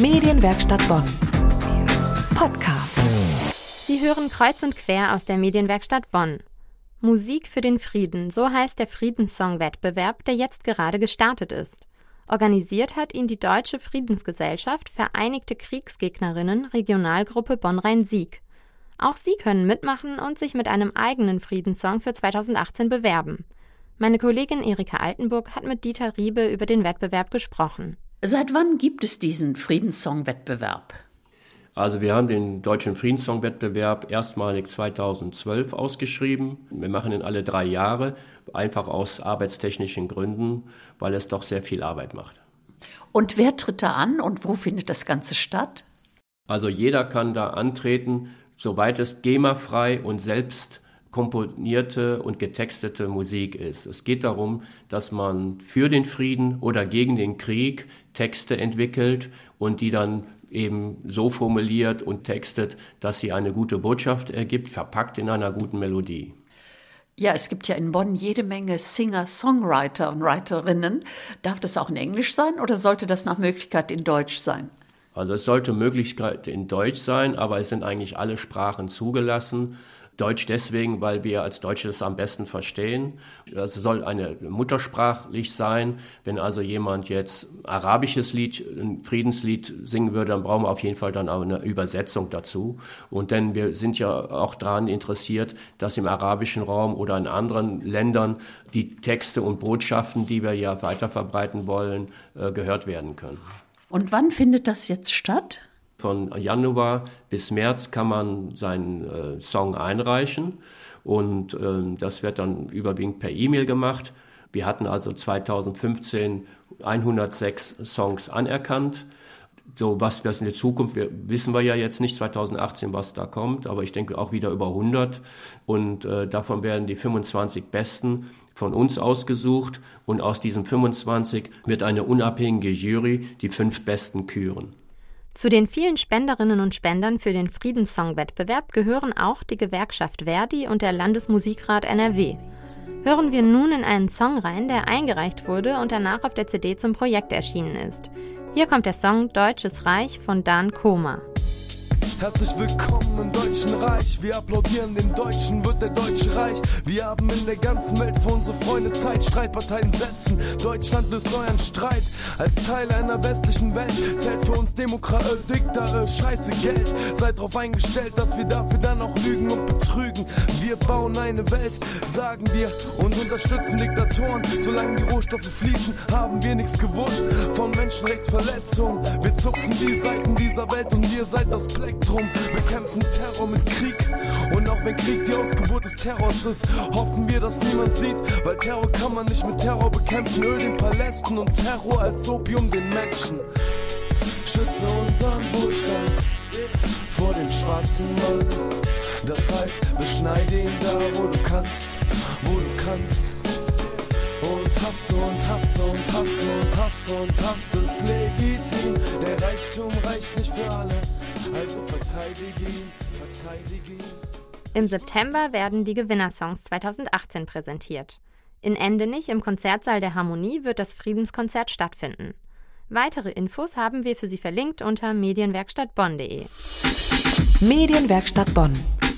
Medienwerkstatt Bonn. Podcast. Sie hören kreuz und quer aus der Medienwerkstatt Bonn. Musik für den Frieden, so heißt der Friedenssong-Wettbewerb, der jetzt gerade gestartet ist. Organisiert hat ihn die Deutsche Friedensgesellschaft Vereinigte Kriegsgegnerinnen Regionalgruppe Bonn-Rhein-Sieg. Auch Sie können mitmachen und sich mit einem eigenen Friedenssong für 2018 bewerben. Meine Kollegin Erika Altenburg hat mit Dieter Riebe über den Wettbewerb gesprochen. Seit wann gibt es diesen Friedenssong-Wettbewerb? Also wir haben den Deutschen Friedenssong-Wettbewerb erstmalig 2012 ausgeschrieben. Wir machen ihn alle drei Jahre, einfach aus arbeitstechnischen Gründen, weil es doch sehr viel Arbeit macht. Und wer tritt da an und wo findet das Ganze statt? Also jeder kann da antreten, soweit es GEMA-frei und selbst komponierte und getextete Musik ist. Es geht darum, dass man für den Frieden oder gegen den Krieg Texte entwickelt und die dann eben so formuliert und textet, dass sie eine gute Botschaft ergibt, verpackt in einer guten Melodie. Ja, es gibt ja in Bonn jede Menge Singer, Songwriter und Writerinnen. Darf das auch in Englisch sein oder sollte das nach Möglichkeit in Deutsch sein? Also es sollte Möglichkeit in Deutsch sein, aber es sind eigentlich alle Sprachen zugelassen. Deutsch deswegen, weil wir als Deutsche es am besten verstehen. Es soll eine muttersprachlich sein. Wenn also jemand jetzt arabisches Lied, ein Friedenslied singen würde, dann brauchen wir auf jeden Fall dann auch eine Übersetzung dazu. Und denn wir sind ja auch daran interessiert, dass im arabischen Raum oder in anderen Ländern die Texte und Botschaften, die wir ja weiterverbreiten wollen, äh, gehört werden können. Und wann findet das jetzt statt? Von Januar bis März kann man seinen äh, Song einreichen und äh, das wird dann überwiegend per E-Mail gemacht. Wir hatten also 2015 106 Songs anerkannt. So, was das in der Zukunft, wir, wissen wir ja jetzt nicht 2018, was da kommt, aber ich denke auch wieder über 100. Und äh, davon werden die 25 Besten von uns ausgesucht und aus diesen 25 wird eine unabhängige Jury die fünf Besten küren. Zu den vielen Spenderinnen und Spendern für den Friedenssong-Wettbewerb gehören auch die Gewerkschaft Verdi und der Landesmusikrat NRW. Hören wir nun in einen Song rein, der eingereicht wurde und danach auf der CD zum Projekt erschienen ist. Hier kommt der Song Deutsches Reich von Dan Koma. Herzlich willkommen im Deutschen Reich. Wir applaudieren den Deutschen, wird der Deutsche Reich. Wir haben in der ganzen Welt für unsere Freunde Zeit. Streitparteien setzen. Deutschland löst euren Streit. Als Teil einer westlichen Welt zählt für uns Demokrat, äh, Dikta, äh, scheiße Geld. Seid drauf eingestellt, dass wir dafür dann auch lügen bauen eine Welt, sagen wir, und unterstützen Diktatoren. Solange die Rohstoffe fließen, haben wir nichts gewusst von Menschenrechtsverletzungen. Wir zupfen die Seiten dieser Welt und ihr seid das Pleck. Spektrum. Wir kämpfen Terror mit Krieg. Und auch wenn Krieg die Ausgeburt des Terrors ist, hoffen wir, dass niemand sieht. Weil Terror kann man nicht mit Terror bekämpfen. Öl den Palästen und Terror als Opium den Menschen. Schütze unseren Wohlstand vor dem schwarzen Mann. Das heißt, beschneide ihn da, wo du kannst, wo du kannst. Und hasse und hasse und hasse und hasse und hasse ist legitim. Der Reichtum reicht nicht für alle. Also verteidige ihn, verteidige ihn. Im September werden die Gewinnersongs 2018 präsentiert. In Endenich im Konzertsaal der Harmonie wird das Friedenskonzert stattfinden. Weitere Infos haben wir für Sie verlinkt unter medienwerkstattbonn.de. Medienwerkstatt Bonn.